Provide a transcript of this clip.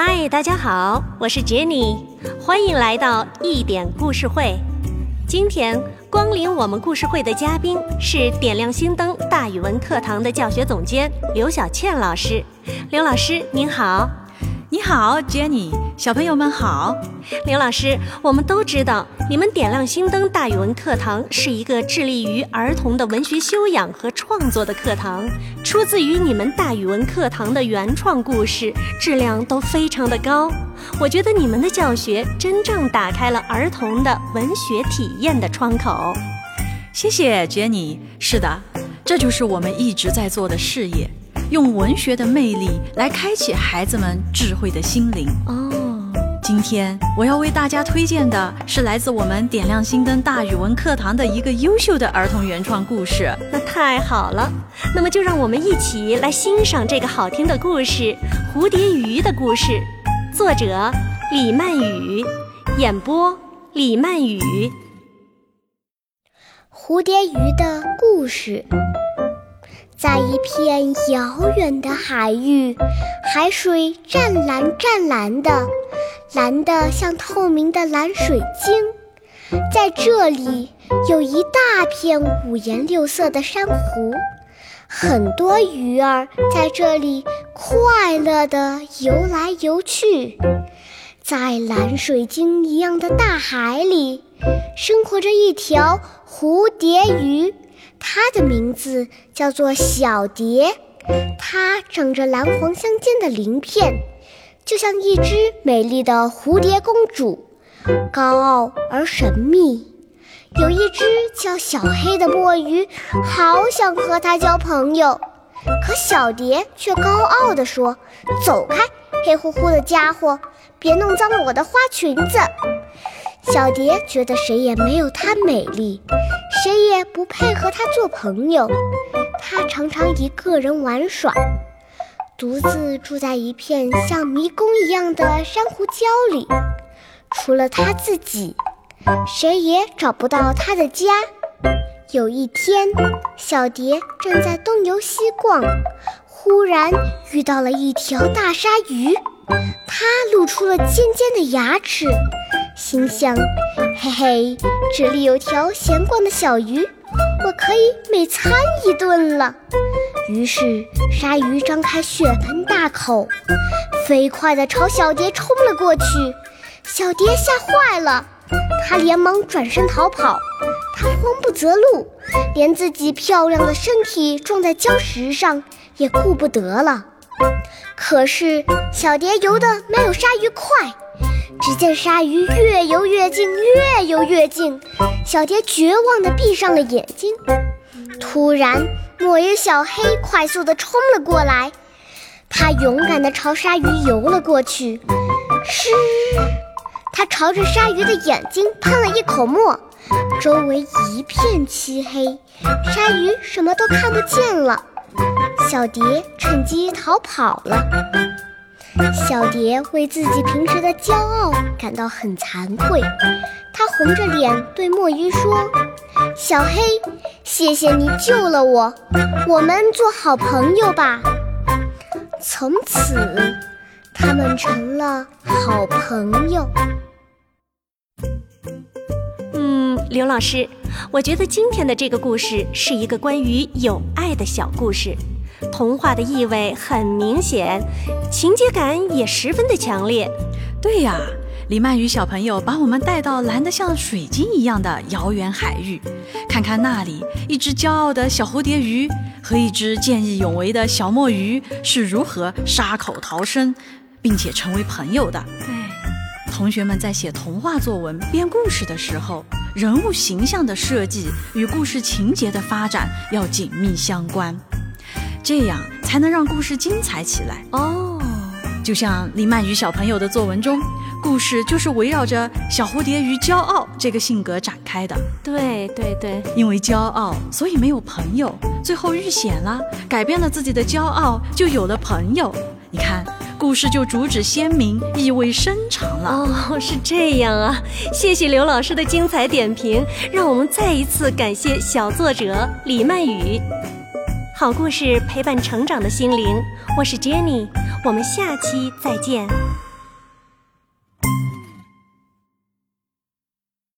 嗨，大家好，我是 Jenny，欢迎来到一点故事会。今天光临我们故事会的嘉宾是点亮心灯大语文课堂的教学总监刘小倩老师。刘老师您好，你好，Jenny，小朋友们好。刘老师，我们都知道你们点亮心灯大语文课堂是一个致力于儿童的文学修养和创作的课堂，出自于你们大语文课堂的原创故事质量都非常的高。我觉得你们的教学真正打开了儿童的文学体验的窗口。谢谢 Jenny。是的，这就是我们一直在做的事业，用文学的魅力来开启孩子们智慧的心灵。哦。今天我要为大家推荐的是来自我们点亮心灯大语文课堂的一个优秀的儿童原创故事。那太好了，那么就让我们一起来欣赏这个好听的故事《蝴蝶鱼的故事》，作者李曼雨，演播李曼雨。蝴蝶鱼的故事，在一片遥远的海域，海水湛蓝湛蓝的。蓝得像透明的蓝水晶，在这里有一大片五颜六色的珊瑚，很多鱼儿在这里快乐地游来游去。在蓝水晶一样的大海里，生活着一条蝴蝶鱼，它的名字叫做小蝶，它长着蓝黄相间的鳞片。就像一只美丽的蝴蝶公主，高傲而神秘。有一只叫小黑的墨鱼，好想和它交朋友，可小蝶却高傲地说：“走开，黑乎乎的家伙，别弄脏了我的花裙子。”小蝶觉得谁也没有它美丽，谁也不配和它做朋友。它常常一个人玩耍。独自住在一片像迷宫一样的珊瑚礁里，除了他自己，谁也找不到他的家。有一天，小蝶正在东游西逛，忽然遇到了一条大鲨鱼，它露出了尖尖的牙齿，心想：嘿嘿，这里有条闲逛的小鱼，我可以美餐一顿了。于是，鲨鱼张开血盆大口，飞快地朝小蝶冲了过去。小蝶吓坏了，它连忙转身逃跑。它慌不择路，连自己漂亮的身体撞在礁石上也顾不得了。可是，小蝶游得没有鲨鱼快。只见鲨鱼越游越近，越游越近，小蝶绝望地闭上了眼睛。突然，墨鱼小黑快速地冲了过来，他勇敢地朝鲨鱼游了过去。嘘，他朝着鲨鱼的眼睛喷了一口墨，周围一片漆黑，鲨鱼什么都看不见了。小蝶趁机逃跑了。小蝶为自己平时的骄傲感到很惭愧，它红着脸对墨鱼说：“小黑，谢谢你救了我，我们做好朋友吧。”从此，他们成了好朋友。嗯，刘老师，我觉得今天的这个故事是一个关于友爱的小故事。童话的意味很明显，情节感也十分的强烈。对呀，李曼语小朋友把我们带到蓝得像水晶一样的遥远海域，看看那里一只骄傲的小蝴蝶鱼和一只见义勇为的小墨鱼是如何杀口逃生，并且成为朋友的。对，同学们在写童话作文、编故事的时候，人物形象的设计与故事情节的发展要紧密相关。这样才能让故事精彩起来哦。就像李曼语小朋友的作文中，故事就是围绕着小蝴蝶与骄傲这个性格展开的。对对对，因为骄傲，所以没有朋友，最后遇险了，改变了自己的骄傲，就有了朋友。你看，故事就主旨鲜明，意味深长了。哦，是这样啊。谢谢刘老师的精彩点评，让我们再一次感谢小作者李曼语。好故事陪伴成长的心灵，我是 Jenny，我们下期再见。